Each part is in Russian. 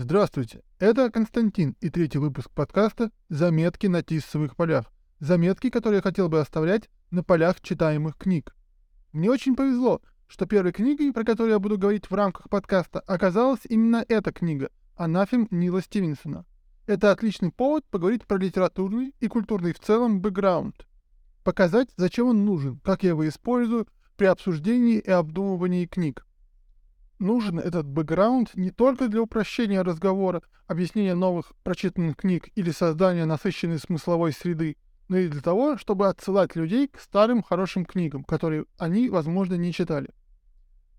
Здравствуйте, это Константин и третий выпуск подкаста «Заметки на тиссовых полях». Заметки, которые я хотел бы оставлять на полях читаемых книг. Мне очень повезло, что первой книгой, про которую я буду говорить в рамках подкаста, оказалась именно эта книга «Анафем» Нила Стивенсона. Это отличный повод поговорить про литературный и культурный в целом бэкграунд. Показать, зачем он нужен, как я его использую при обсуждении и обдумывании книг нужен этот бэкграунд не только для упрощения разговора, объяснения новых прочитанных книг или создания насыщенной смысловой среды, но и для того, чтобы отсылать людей к старым хорошим книгам, которые они, возможно, не читали.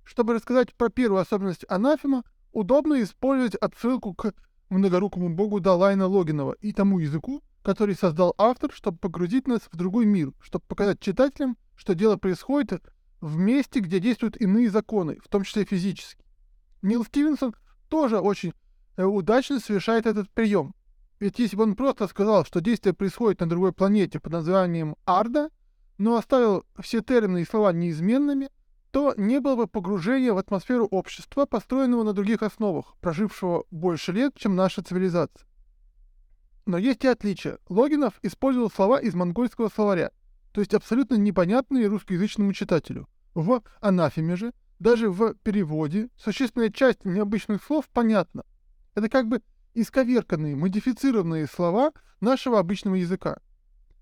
Чтобы рассказать про первую особенность анафема, удобно использовать отсылку к многорукому богу Далайна Логинова и тому языку, который создал автор, чтобы погрузить нас в другой мир, чтобы показать читателям, что дело происходит в месте, где действуют иные законы, в том числе физические. Нил Стивенсон тоже очень э, удачно совершает этот прием. Ведь если бы он просто сказал, что действие происходит на другой планете под названием Арда, но оставил все термины и слова неизменными, то не было бы погружения в атмосферу общества, построенного на других основах, прожившего больше лет, чем наша цивилизация. Но есть и отличия. Логинов использовал слова из монгольского словаря, то есть абсолютно непонятные русскоязычному читателю. В анафеме же, даже в переводе, существенная часть необычных слов понятна. Это как бы исковерканные, модифицированные слова нашего обычного языка.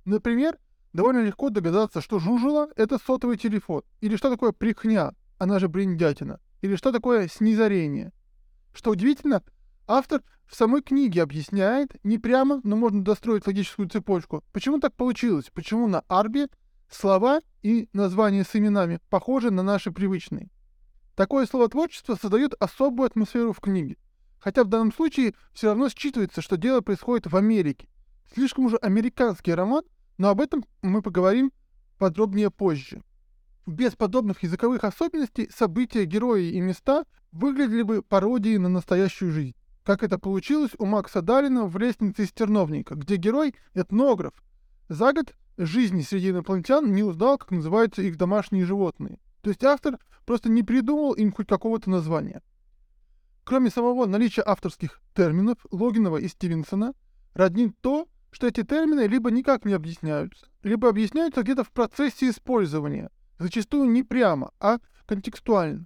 Например, довольно легко догадаться, что жужела — это сотовый телефон, или что такое прихня, она же бриндятина, или что такое снизорение. Что удивительно, автор в самой книге объясняет, не прямо, но можно достроить логическую цепочку, почему так получилось, почему на арбе слова и названия с именами похожи на наши привычные. Такое словотворчество создает особую атмосферу в книге. Хотя в данном случае все равно считывается, что дело происходит в Америке. Слишком уже американский роман, но об этом мы поговорим подробнее позже. Без подобных языковых особенностей события, герои и места выглядели бы пародией на настоящую жизнь как это получилось у Макса Дарина в «Лестнице из терновника», где герой — этнограф. За год жизни среди инопланетян не узнал, как называются их домашние животные. То есть автор просто не придумал им хоть какого-то названия. Кроме самого наличия авторских терминов Логинова и Стивенсона, роднит то, что эти термины либо никак не объясняются, либо объясняются где-то в процессе использования, зачастую не прямо, а контекстуально.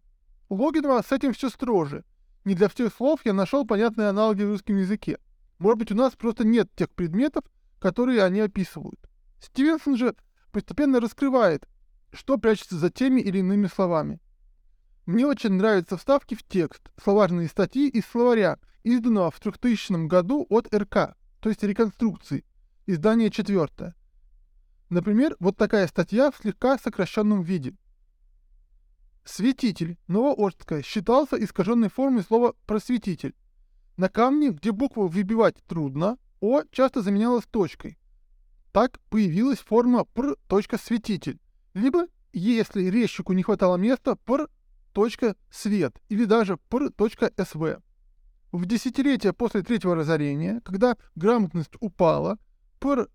У Логинова с этим все строже, не для всех слов я нашел понятные аналоги в русском языке. Может быть, у нас просто нет тех предметов, которые они описывают. Стивенсон же постепенно раскрывает, что прячется за теми или иными словами. Мне очень нравятся вставки в текст, словарные статьи из словаря, изданного в 3000 году от РК, то есть реконструкции, издание четвертое. Например, вот такая статья в слегка сокращенном виде. Светитель Новоорская считался искаженной формой слова «просветитель». На камне, где букву выбивать трудно, «о» часто заменялась точкой. Так появилась форма «пр. светитель», либо, если резчику не хватало места, «пр. свет» или даже «пр. св». В десятилетия после Третьего разорения, когда грамотность упала, «пр.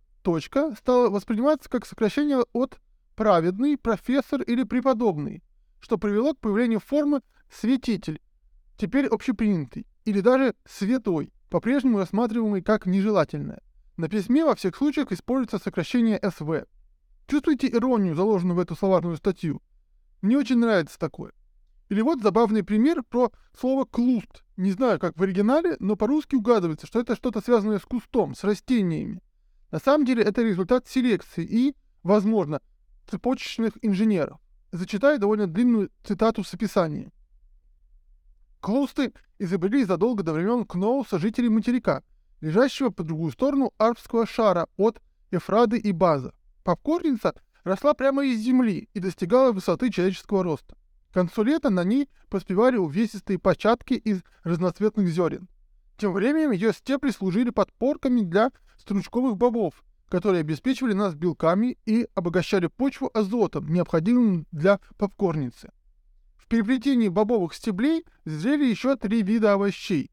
стала восприниматься как сокращение от «праведный», «профессор» или «преподобный», что привело к появлению формы «светитель», теперь общепринятый, или даже «святой», по-прежнему рассматриваемый как нежелательное. На письме во всех случаях используется сокращение «СВ». Чувствуете иронию, заложенную в эту словарную статью? Мне очень нравится такое. Или вот забавный пример про слово «клуст». Не знаю, как в оригинале, но по-русски угадывается, что это что-то связанное с кустом, с растениями. На самом деле это результат селекции и, возможно, цепочечных инженеров зачитаю довольно длинную цитату с описанием. Клоусты изобрели задолго до времен Кноуса жителей материка, лежащего по другую сторону арбского шара от Эфрады и База. Попкорница росла прямо из земли и достигала высоты человеческого роста. К концу лета на ней поспевали увесистые початки из разноцветных зерен. Тем временем ее степли служили подпорками для стручковых бобов, которые обеспечивали нас белками и обогащали почву азотом, необходимым для попкорницы. В переплетении бобовых стеблей зрели еще три вида овощей.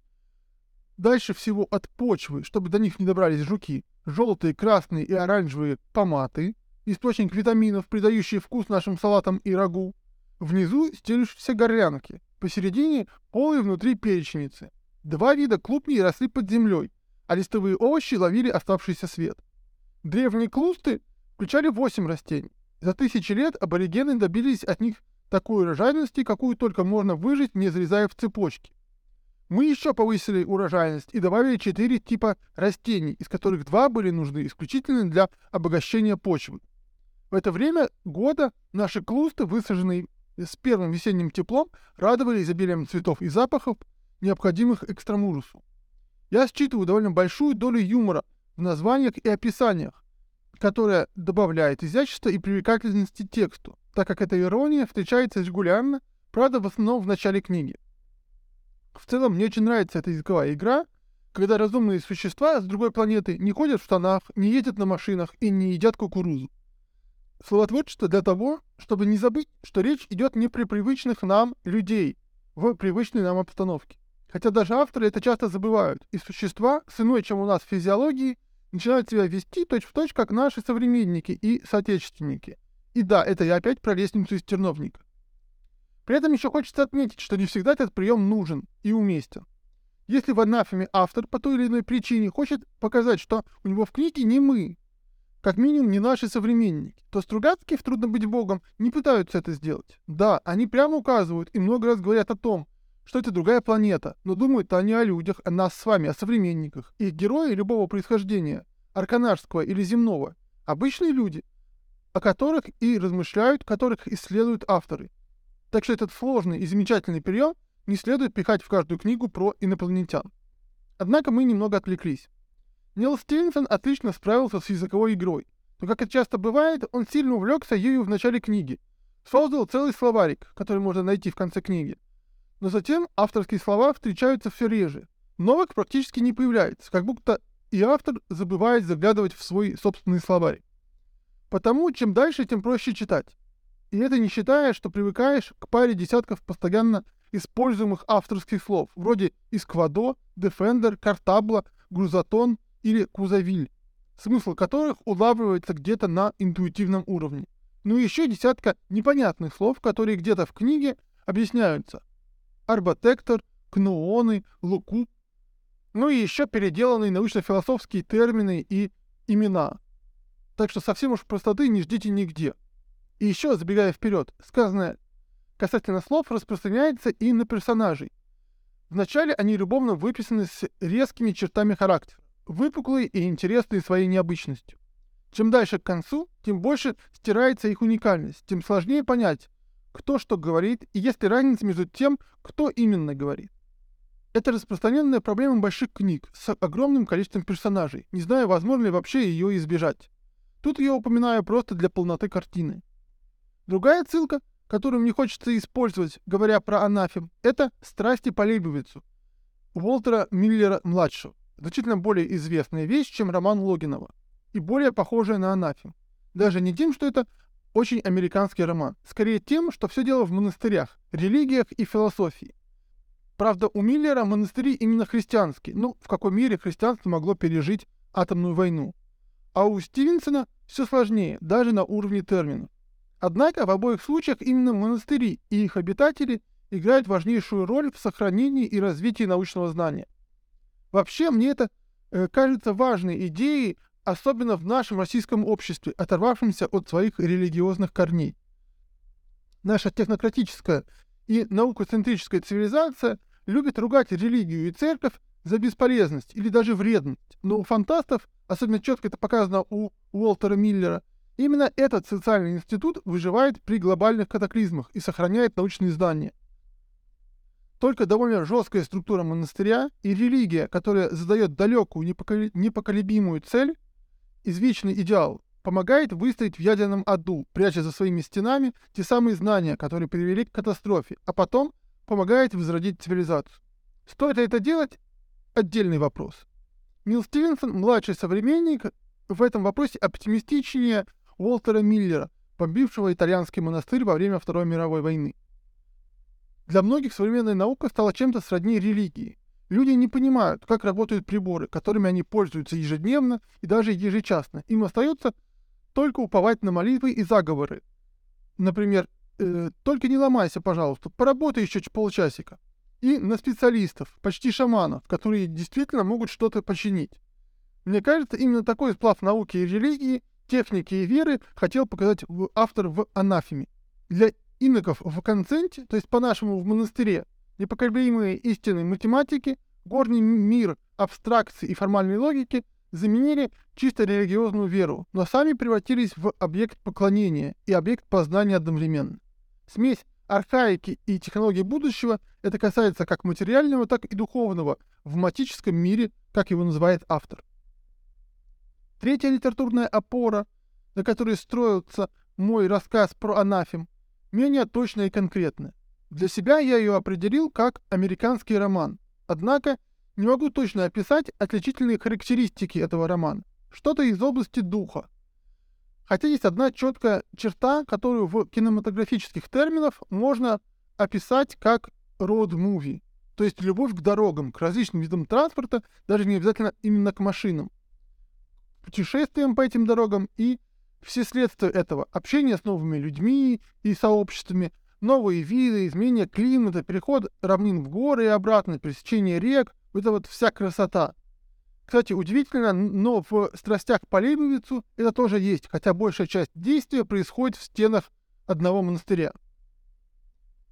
Дальше всего от почвы, чтобы до них не добрались жуки, желтые, красные и оранжевые томаты, источник витаминов, придающий вкус нашим салатам и рагу. Внизу стелющиеся горлянки, посередине полые внутри перечницы. Два вида клубней росли под землей, а листовые овощи ловили оставшийся свет. Древние клусты включали восемь растений. За тысячи лет аборигены добились от них такой урожайности, какую только можно выжить, не зарезая в цепочки. Мы еще повысили урожайность и добавили четыре типа растений, из которых два были нужны исключительно для обогащения почвы. В это время года наши клусты, высаженные с первым весенним теплом, радовали изобилием цветов и запахов, необходимых экстрамурусу. Я считываю довольно большую долю юмора в названиях и описаниях, которая добавляет изящества и привлекательности тексту, так как эта ирония встречается регулярно, правда, в основном в начале книги. В целом, мне очень нравится эта языковая игра, когда разумные существа с другой планеты не ходят в штанах, не ездят на машинах и не едят кукурузу. Словотворчество для того, чтобы не забыть, что речь идет не при привычных нам людей, в привычной нам обстановке. Хотя даже авторы это часто забывают, и существа с иной, чем у нас в физиологии, начинают себя вести точь-в-точь, точь, как наши современники и соотечественники. И да, это я опять про лестницу из терновника. При этом еще хочется отметить, что не всегда этот прием нужен и уместен. Если в анафеме автор по той или иной причине хочет показать, что у него в книге не мы, как минимум не наши современники, то Стругацкие в «Трудно быть Богом» не пытаются это сделать. Да, они прямо указывают и много раз говорят о том, что это другая планета, но думают они о людях, о нас с вами, о современниках. Их герои любого происхождения, арканарского или земного, обычные люди, о которых и размышляют, которых исследуют авторы. Так что этот сложный и замечательный прием не следует пихать в каждую книгу про инопланетян. Однако мы немного отвлеклись. Нил Стивенсон отлично справился с языковой игрой, но, как это часто бывает, он сильно увлекся ею в начале книги. Создал целый словарик, который можно найти в конце книги. Но затем авторские слова встречаются все реже. Новых практически не появляется, как будто и автор забывает заглядывать в свой собственный словарь. Потому чем дальше, тем проще читать. И это не считая, что привыкаешь к паре десятков постоянно используемых авторских слов, вроде «исквадо», «дефендер», «картабло», «грузотон» или «кузовиль», смысл которых улавливается где-то на интуитивном уровне. Ну и еще десятка непонятных слов, которые где-то в книге объясняются. Арбатектор, кнуоны, луку. Ну и еще переделанные научно-философские термины и имена. Так что совсем уж простоты не ждите нигде. И еще, забегая вперед, сказанное касательно слов распространяется и на персонажей. Вначале они любовно выписаны с резкими чертами характера, выпуклые и интересные своей необычностью. Чем дальше к концу, тем больше стирается их уникальность, тем сложнее понять, кто что говорит и есть ли разница между тем, кто именно говорит. Это распространенная проблема больших книг с огромным количеством персонажей, не зная, возможно ли вообще ее избежать. Тут я упоминаю просто для полноты картины. Другая ссылка, которую мне хочется использовать, говоря про анафем, это «Страсти по Лейбовицу» Уолтера Миллера-младшего. Значительно более известная вещь, чем роман Логинова, и более похожая на анафем. Даже не тем, что это очень американский роман, скорее тем, что все дело в монастырях, религиях и философии. Правда, у Миллера монастыри именно христианские, ну, в какой мере христианство могло пережить атомную войну. А у Стивенсона все сложнее, даже на уровне терминов. Однако в обоих случаях именно монастыри и их обитатели играют важнейшую роль в сохранении и развитии научного знания. Вообще, мне это э, кажется важной идеей, особенно в нашем российском обществе, оторвавшемся от своих религиозных корней. Наша технократическая и наукоцентрическая цивилизация любит ругать религию и церковь за бесполезность или даже вредность, но у фантастов, особенно четко это показано у Уолтера Миллера, Именно этот социальный институт выживает при глобальных катаклизмах и сохраняет научные знания. Только довольно жесткая структура монастыря и религия, которая задает далекую, непоколебимую цель, извечный идеал, помогает выстоять в ядерном аду, пряча за своими стенами те самые знания, которые привели к катастрофе, а потом помогает возродить цивилизацию. Стоит ли это делать? Отдельный вопрос. Нил Стивенсон, младший современник, в этом вопросе оптимистичнее Уолтера Миллера, бомбившего итальянский монастырь во время Второй мировой войны. Для многих современная наука стала чем-то сродни религии. Люди не понимают, как работают приборы, которыми они пользуются ежедневно и даже ежечасно. Им остается только уповать на молитвы и заговоры. Например, э, «Только не ломайся, пожалуйста, поработай еще полчасика». и на специалистов, почти шаманов, которые действительно могут что-то починить. Мне кажется, именно такой сплав науки и религии, техники и веры хотел показать автор в анафеме. Для иноков в конценте, то есть по-нашему в монастыре, непоколебимые истины математики, горний мир абстракции и формальной логики заменили чисто религиозную веру, но сами превратились в объект поклонения и объект познания одновременно. Смесь архаики и технологий будущего это касается как материального, так и духовного в матическом мире, как его называет автор. Третья литературная опора, на которой строился мой рассказ про анафем, менее точная и конкретная. Для себя я ее определил как американский роман, однако не могу точно описать отличительные характеристики этого романа. Что-то из области духа, Хотя есть одна четкая черта, которую в кинематографических терминах можно описать как road-movie, то есть любовь к дорогам, к различным видам транспорта, даже не обязательно именно к машинам, путешествиям по этим дорогам и все следствия этого, общение с новыми людьми и сообществами, новые виды, изменение климата, переход равнин в горы и обратно, пересечение рек, это вот вся красота. Кстати, удивительно, но в «Страстях по Лейбовицу» это тоже есть, хотя большая часть действия происходит в стенах одного монастыря.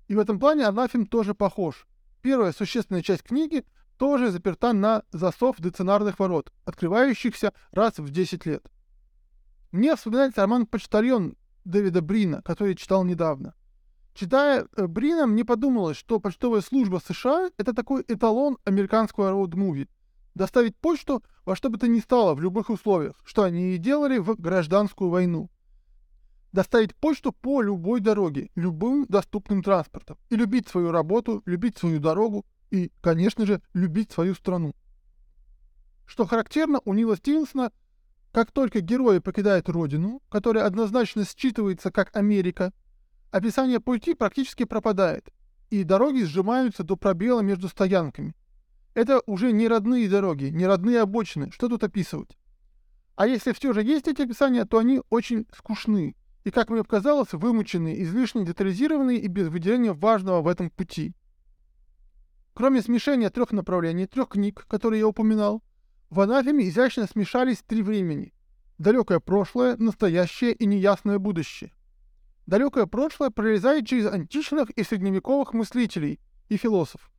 И в этом плане анафем тоже похож. Первая существенная часть книги тоже заперта на засов деценарных ворот, открывающихся раз в 10 лет. Мне вспоминается роман «Почтальон» Дэвида Брина, который читал недавно. Читая э, Брина, мне подумалось, что почтовая служба США — это такой эталон американского роуд-муви — доставить почту во что бы то ни стало в любых условиях, что они и делали в гражданскую войну. Доставить почту по любой дороге, любым доступным транспортом. И любить свою работу, любить свою дорогу и, конечно же, любить свою страну. Что характерно, у Нила Стивенсона, как только герои покидают родину, которая однозначно считывается как Америка, описание пути практически пропадает, и дороги сжимаются до пробела между стоянками. Это уже не родные дороги, не родные обочины. Что тут описывать? А если все же есть эти описания, то они очень скучны. И, как мне показалось, вымученные, излишне детализированные и без выделения важного в этом пути. Кроме смешения трех направлений, трех книг, которые я упоминал, в анафеме изящно смешались три времени. Далекое прошлое, настоящее и неясное будущее. Далекое прошлое пролезает через античных и средневековых мыслителей и философов.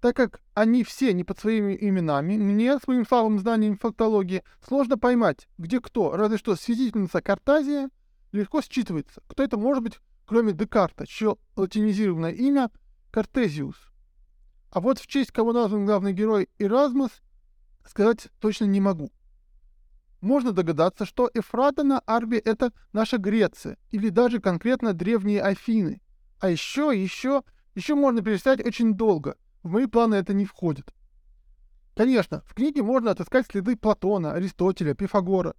Так как они все не под своими именами, мне, своим слабым знанием фактологии, сложно поймать, где кто, разве что свидетельница Картазия легко считывается. Кто это может быть, кроме Декарта, чье латинизированное имя Картезиус. А вот в честь кого назван главный герой Эразмус, сказать точно не могу. Можно догадаться, что Эфрата на Арбе — это наша Греция, или даже конкретно древние Афины. А еще, еще, еще можно перечислять очень долго — в мои планы это не входит. Конечно, в книге можно отыскать следы Платона, Аристотеля, Пифагора.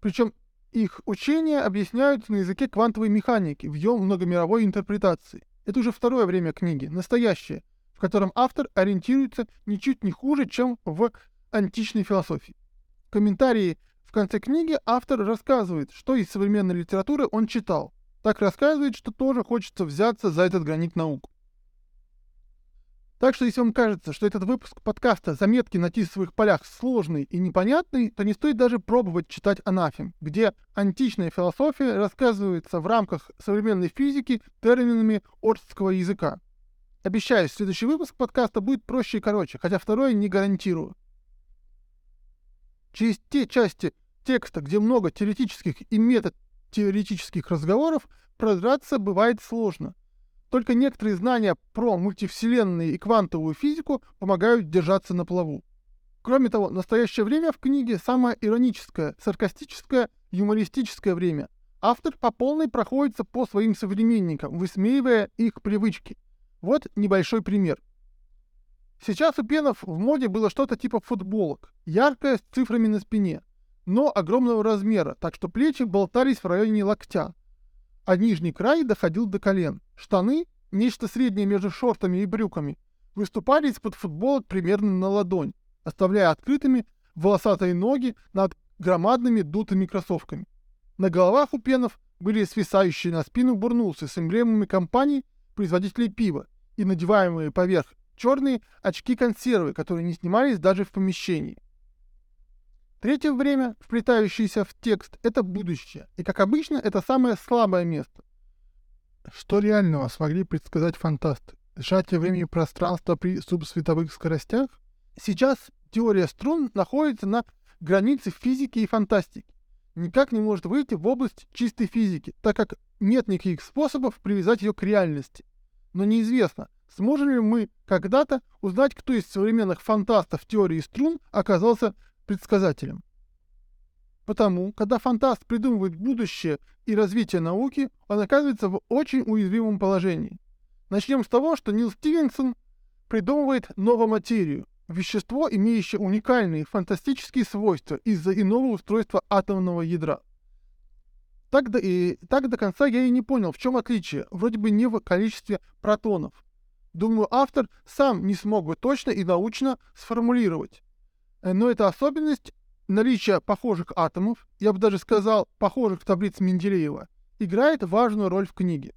Причем их учения объясняются на языке квантовой механики в ее многомировой интерпретации. Это уже второе время книги, настоящее, в котором автор ориентируется ничуть не хуже, чем в античной философии. Комментарии в конце книги автор рассказывает, что из современной литературы он читал. Так рассказывает, что тоже хочется взяться за этот гранит наук. Так что если вам кажется, что этот выпуск подкаста «Заметки на тисовых полях» сложный и непонятный, то не стоит даже пробовать читать анафем, где античная философия рассказывается в рамках современной физики терминами ордского языка. Обещаю, следующий выпуск подкаста будет проще и короче, хотя второй не гарантирую. Через те части текста, где много теоретических и метод теоретических разговоров, продраться бывает сложно – только некоторые знания про мультивселенные и квантовую физику помогают держаться на плаву. Кроме того, настоящее время в книге самое ироническое, саркастическое, юмористическое время. Автор по полной проходится по своим современникам, высмеивая их привычки. Вот небольшой пример. Сейчас у пенов в моде было что-то типа футболок, яркое с цифрами на спине, но огромного размера, так что плечи болтались в районе локтя, а нижний край доходил до колен. Штаны, нечто среднее между шортами и брюками, выступали из-под футболок примерно на ладонь, оставляя открытыми волосатые ноги над громадными дутыми кроссовками. На головах у пенов были свисающие на спину бурнусы с эмблемами компаний, производителей пива, и надеваемые поверх черные очки-консервы, которые не снимались даже в помещении. Третье время, вплетающееся в текст, это будущее. И, как обычно, это самое слабое место. Что реального смогли предсказать фантасты? Сжатие времени пространства при субсветовых скоростях? Сейчас теория струн находится на границе физики и фантастики. Никак не может выйти в область чистой физики, так как нет никаких способов привязать ее к реальности. Но неизвестно, сможем ли мы когда-то узнать, кто из современных фантастов теории струн оказался предсказателем. Потому, когда фантаст придумывает будущее и развитие науки, он оказывается в очень уязвимом положении. Начнем с того, что Нил Стивенсон придумывает новоматерию, вещество, имеющее уникальные фантастические свойства из-за иного устройства атомного ядра. Так до, и, так до конца я и не понял, в чем отличие, вроде бы не в количестве протонов. Думаю, автор сам не смог бы точно и научно сформулировать. Э, но эта особенность наличия похожих атомов, я бы даже сказал, похожих в таблице Менделеева, играет важную роль в книге.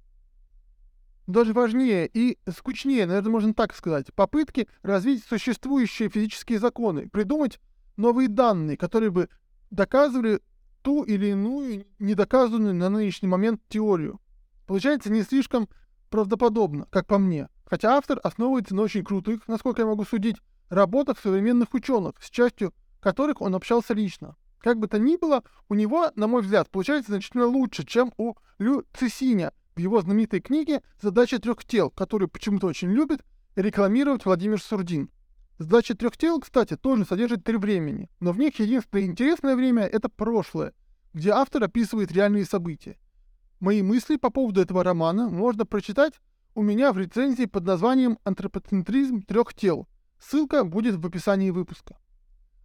Даже важнее и скучнее, наверное, можно так сказать, попытки развить существующие физические законы, придумать новые данные, которые бы доказывали ту или иную недоказанную на нынешний момент теорию. Получается не слишком правдоподобно, как по мне. Хотя автор основывается на очень крутых, насколько я могу судить, работах современных ученых, с частью которых он общался лично. Как бы то ни было, у него, на мой взгляд, получается значительно лучше, чем у Лю Цисиня в его знаменитой книге «Задача трех тел», которую почему-то очень любит рекламировать Владимир Сурдин. Задача трех тел, кстати, тоже содержит три времени, но в них единственное интересное время — это прошлое, где автор описывает реальные события. Мои мысли по поводу этого романа можно прочитать у меня в рецензии под названием «Антропоцентризм трех тел». Ссылка будет в описании выпуска.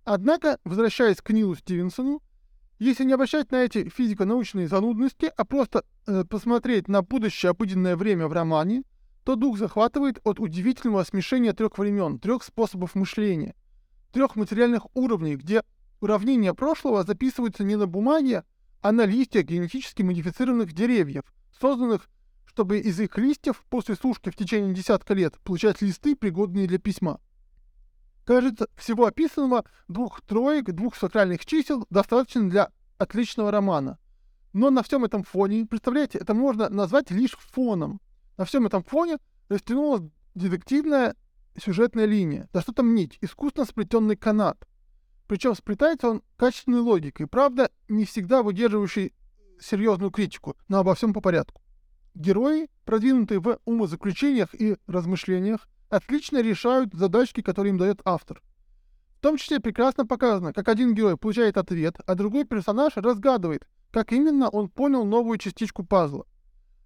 Однако, возвращаясь к Нилу Стивенсону, если не обращать на эти физико-научные занудности, а просто э, посмотреть на будущее обыденное время в романе, то дух захватывает от удивительного смешения трех времен, трех способов мышления, трех материальных уровней, где уравнения прошлого записываются не на бумаге, а на листьях генетически модифицированных деревьев, созданных, чтобы из их листьев после сушки в течение десятка лет получать листы, пригодные для письма. Кажется, всего описанного двух троек, двух сакральных чисел достаточно для отличного романа. Но на всем этом фоне, представляете, это можно назвать лишь фоном. На всем этом фоне растянулась детективная сюжетная линия, да что там нить, искусно сплетенный канат. Причем сплетается он качественной логикой, правда, не всегда выдерживающей серьезную критику, но обо всем по порядку. Герои, продвинутые в умозаключениях и размышлениях, отлично решают задачки, которые им дает автор. В том числе прекрасно показано, как один герой получает ответ, а другой персонаж разгадывает, как именно он понял новую частичку пазла.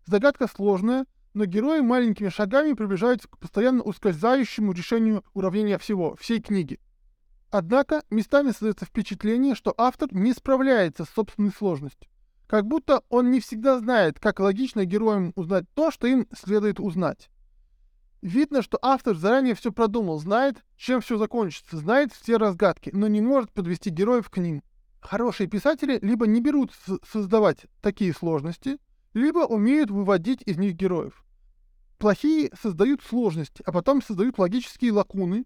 Загадка сложная, но герои маленькими шагами приближаются к постоянно ускользающему решению уравнения всего, всей книги. Однако местами создается впечатление, что автор не справляется с собственной сложностью. Как будто он не всегда знает, как логично героям узнать то, что им следует узнать. Видно, что автор заранее все продумал, знает, чем все закончится, знает все разгадки, но не может подвести героев к ним. Хорошие писатели либо не берут создавать такие сложности, либо умеют выводить из них героев. Плохие создают сложности, а потом создают логические лакуны,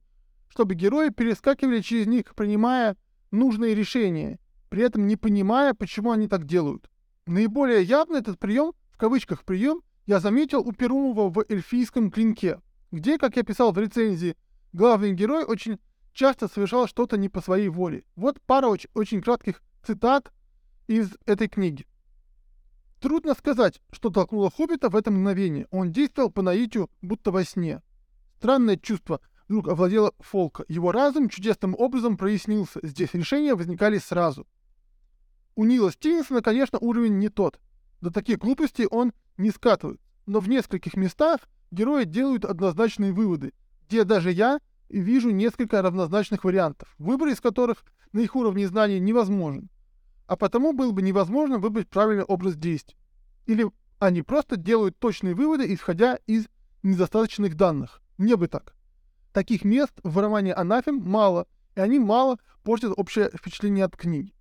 чтобы герои перескакивали через них, принимая нужные решения, при этом не понимая, почему они так делают. Наиболее явно этот прием, в кавычках прием, я заметил у Перумова в эльфийском клинке, где, как я писал в рецензии, главный герой очень часто совершал что-то не по своей воле. Вот пара очень, очень кратких цитат из этой книги. Трудно сказать, что толкнуло Хоббита в это мгновение. Он действовал по наитию, будто во сне. Странное чувство вдруг овладело Фолка. Его разум чудесным образом прояснился. Здесь решения возникали сразу. У Нила Стивенсона, конечно, уровень не тот. До таких глупостей он не скатывают, но в нескольких местах герои делают однозначные выводы, где даже я вижу несколько равнозначных вариантов, выбор из которых на их уровне знаний невозможен, а потому было бы невозможно выбрать правильный образ действий. Или они просто делают точные выводы, исходя из недостаточных данных. Мне бы так. Таких мест в романе «Анафем» мало, и они мало портят общее впечатление от книги.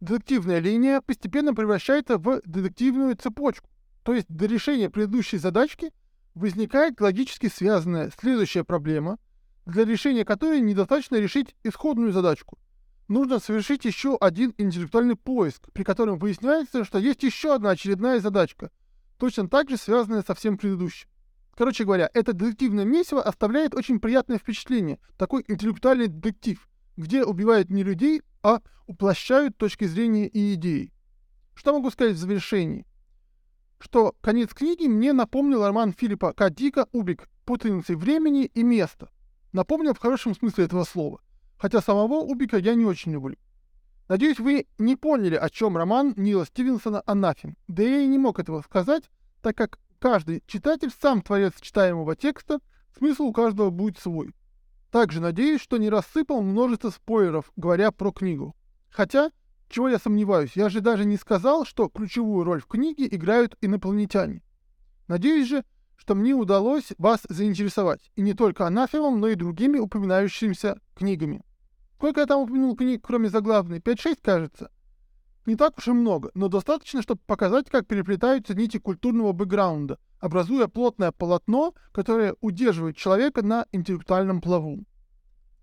Детективная линия постепенно превращается в детективную цепочку, то есть до решения предыдущей задачки возникает логически связанная следующая проблема, для решения которой недостаточно решить исходную задачку. Нужно совершить еще один интеллектуальный поиск, при котором выясняется, что есть еще одна очередная задачка, точно так же связанная со всем предыдущим. Короче говоря, это детективное месиво оставляет очень приятное впечатление, такой интеллектуальный детектив, где убивают не людей, а уплощают точки зрения и идеи. Что могу сказать в завершении? Что конец книги мне напомнил роман Филиппа К. Дика «Убик. Путаницей времени и места». Напомнил в хорошем смысле этого слова. Хотя самого Убика я не очень люблю. Надеюсь, вы не поняли, о чем роман Нила Стивенсона «Анафем». Да я и не мог этого сказать, так как каждый читатель сам творец читаемого текста, смысл у каждого будет свой. Также надеюсь, что не рассыпал множество спойлеров, говоря про книгу. Хотя, чего я сомневаюсь, я же даже не сказал, что ключевую роль в книге играют инопланетяне. Надеюсь же, что мне удалось вас заинтересовать, и не только анафемом, но и другими упоминающимися книгами. Сколько я там упомянул книг, кроме заглавной? 5-6, кажется. Не так уж и много, но достаточно, чтобы показать, как переплетаются нити культурного бэкграунда, образуя плотное полотно, которое удерживает человека на интеллектуальном плаву.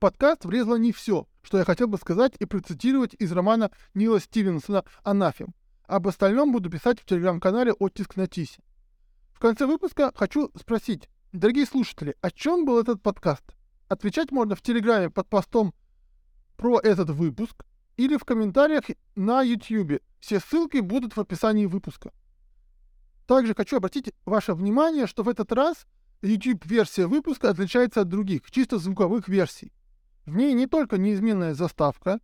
Подкаст влезло не все, что я хотел бы сказать и процитировать из романа Нила Стивенсона «Анафем». Об остальном буду писать в телеграм-канале «Оттиск на Тисе». В конце выпуска хочу спросить, дорогие слушатели, о чем был этот подкаст? Отвечать можно в телеграме под постом про этот выпуск, или в комментариях на YouTube. Все ссылки будут в описании выпуска. Также хочу обратить ваше внимание, что в этот раз YouTube-версия выпуска отличается от других, чисто звуковых версий. В ней не только неизменная заставка,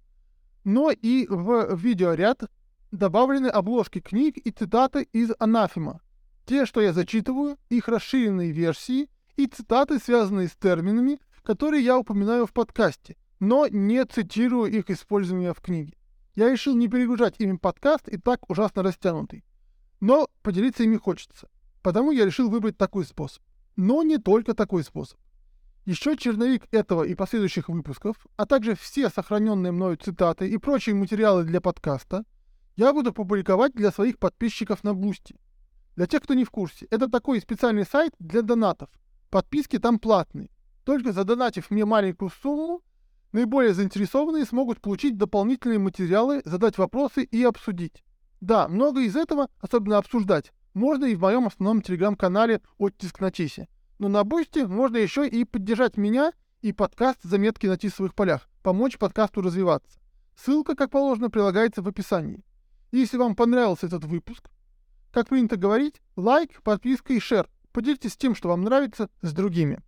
но и в видеоряд добавлены обложки книг и цитаты из Анафима. Те, что я зачитываю, их расширенные версии и цитаты, связанные с терминами, которые я упоминаю в подкасте, но не цитирую их использование в книге. Я решил не перегружать ими подкаст и так ужасно растянутый. Но поделиться ими хочется. Потому я решил выбрать такой способ. Но не только такой способ. Еще черновик этого и последующих выпусков, а также все сохраненные мною цитаты и прочие материалы для подкаста я буду публиковать для своих подписчиков на Boosty. Для тех, кто не в курсе, это такой специальный сайт для донатов. Подписки там платные. Только задонатив мне маленькую сумму, Наиболее заинтересованные смогут получить дополнительные материалы, задать вопросы и обсудить. Да, много из этого, особенно обсуждать, можно и в моем основном телеграм-канале «Оттиск на Тисе». Но на Boosty можно еще и поддержать меня и подкаст «Заметки на тисовых полях», помочь подкасту развиваться. Ссылка, как положено, прилагается в описании. Если вам понравился этот выпуск, как принято говорить, лайк, подписка и share. Поделитесь тем, что вам нравится, с другими.